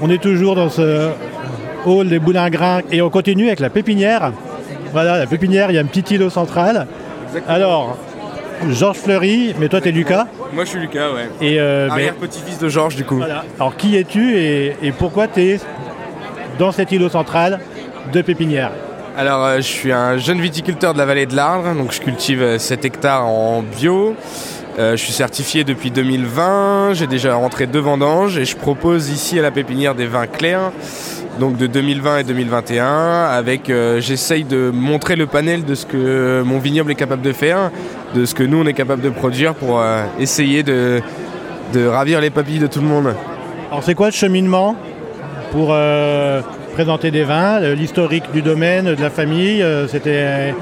On est toujours dans ce hall des Boulingrins et on continue avec la pépinière. Voilà, la pépinière, il y a un petit îlot central. Alors, Georges Fleury, mais toi tu es Lucas. Moi je suis Lucas, ouais. Et euh, mais- Arrière-petit-fils de Georges du coup. voilà. Alors qui es-tu et, et pourquoi tu es dans cet îlot central de pépinière Alors euh, je suis un jeune viticulteur de la vallée de l'Ardre, donc je cultive euh, 7 hectares en bio. Euh, je suis certifié depuis 2020, j'ai déjà rentré deux vendanges et je propose ici à la pépinière des vins clairs, donc de 2020 et 2021, avec euh, j'essaye de montrer le panel de ce que mon vignoble est capable de faire, de ce que nous on est capable de produire pour euh, essayer de, de ravir les papilles de tout le monde. Alors c'est quoi le cheminement pour présenter des vins, l'historique du domaine, de la famille C'était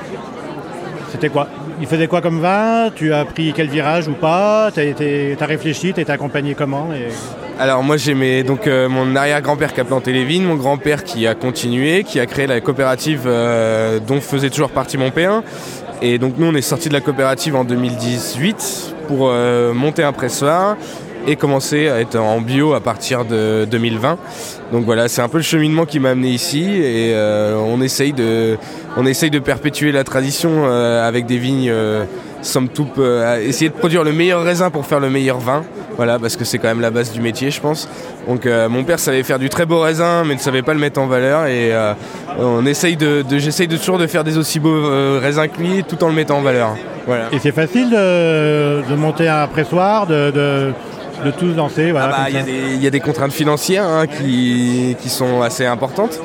c'était quoi Il faisait quoi comme vin Tu as pris quel virage ou pas Tu as, réfléchi, tu été accompagné comment. Alors moi j'ai mes- donc euh, mon arrière-grand-père qui a planté les vignes, mon grand-père qui a continué, qui a créé la coopérative euh, dont faisait toujours partie mon père. Et donc nous on est sorti de la coopérative en 2018 pour euh, monter un pressoir et commencer à être en bio à partir de 2020. Donc voilà, c'est un peu le cheminement qui m'a amené ici et euh, on, essaye de, on essaye de perpétuer la tradition euh, avec des vignes, euh, somme toute, euh, essayer de produire le meilleur raisin pour faire le meilleur vin. Voilà, parce que c'est quand même la base du métier, je pense. Donc mon père savait faire du très beau raisin, mais ne savait pas le mettre en valeur. Et on essaye de, j'essaye de toujours de faire des aussi beaux raisins que lui, tout en le mettant en valeur. Voilà. Et c'est facile de, monter un pressoir, de, de tout lancer voilà, Ah bah, Il y, a ça. des- il y a des contraintes financières hein, qui, qui sont assez importantes.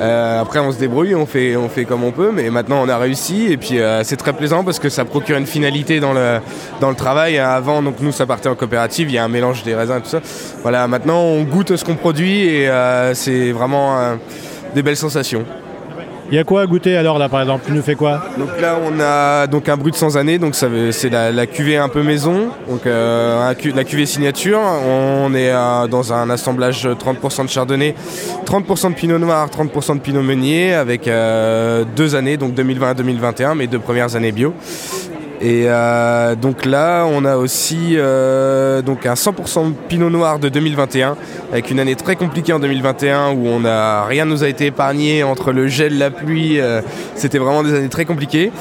Euh, après, on se débrouille, on fait, on fait comme on peut, mais maintenant on a réussi et puis euh, c'est très plaisant parce que ça procure une finalité dans le, dans le travail. Avant, donc nous, ça partait en coopérative, il y a un mélange des raisins et tout ça. Voilà, maintenant on goûte ce qu'on produit et euh, c'est vraiment des belles sensations. Il y a quoi à goûter alors là par exemple? Tu nous fais quoi? Donc là, on a donc un brut sans année, donc c'est la, cuvée un peu maison, euh, la cuvée signature. On est euh, dans un assemblage 30% de chardonnay, 30% de pinot noir, 30% de pinot meunier, avec euh, deux années, donc 2020 et 2021, mes deux premières années bio. Et euh, donc là, on a aussi euh, donc un 100% Pinot Noir de 2021, avec une année très compliquée en 2021 où on a rien nous a été épargné entre le gel, la pluie. euh, C'était vraiment des années très compliquées.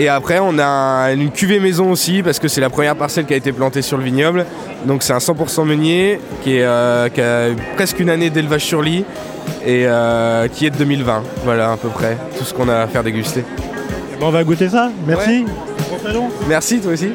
Et après, on a une cuvée maison aussi parce que c'est la première parcelle qui a été plantée sur le vignoble. Donc c'est un 100% meunier qui, est, qui a presque une année d'élevage sur lit et qui est de 2020. Voilà à peu près tout ce qu'on a à faire déguster. Bon, On va goûter ça, merci. Merci toi aussi.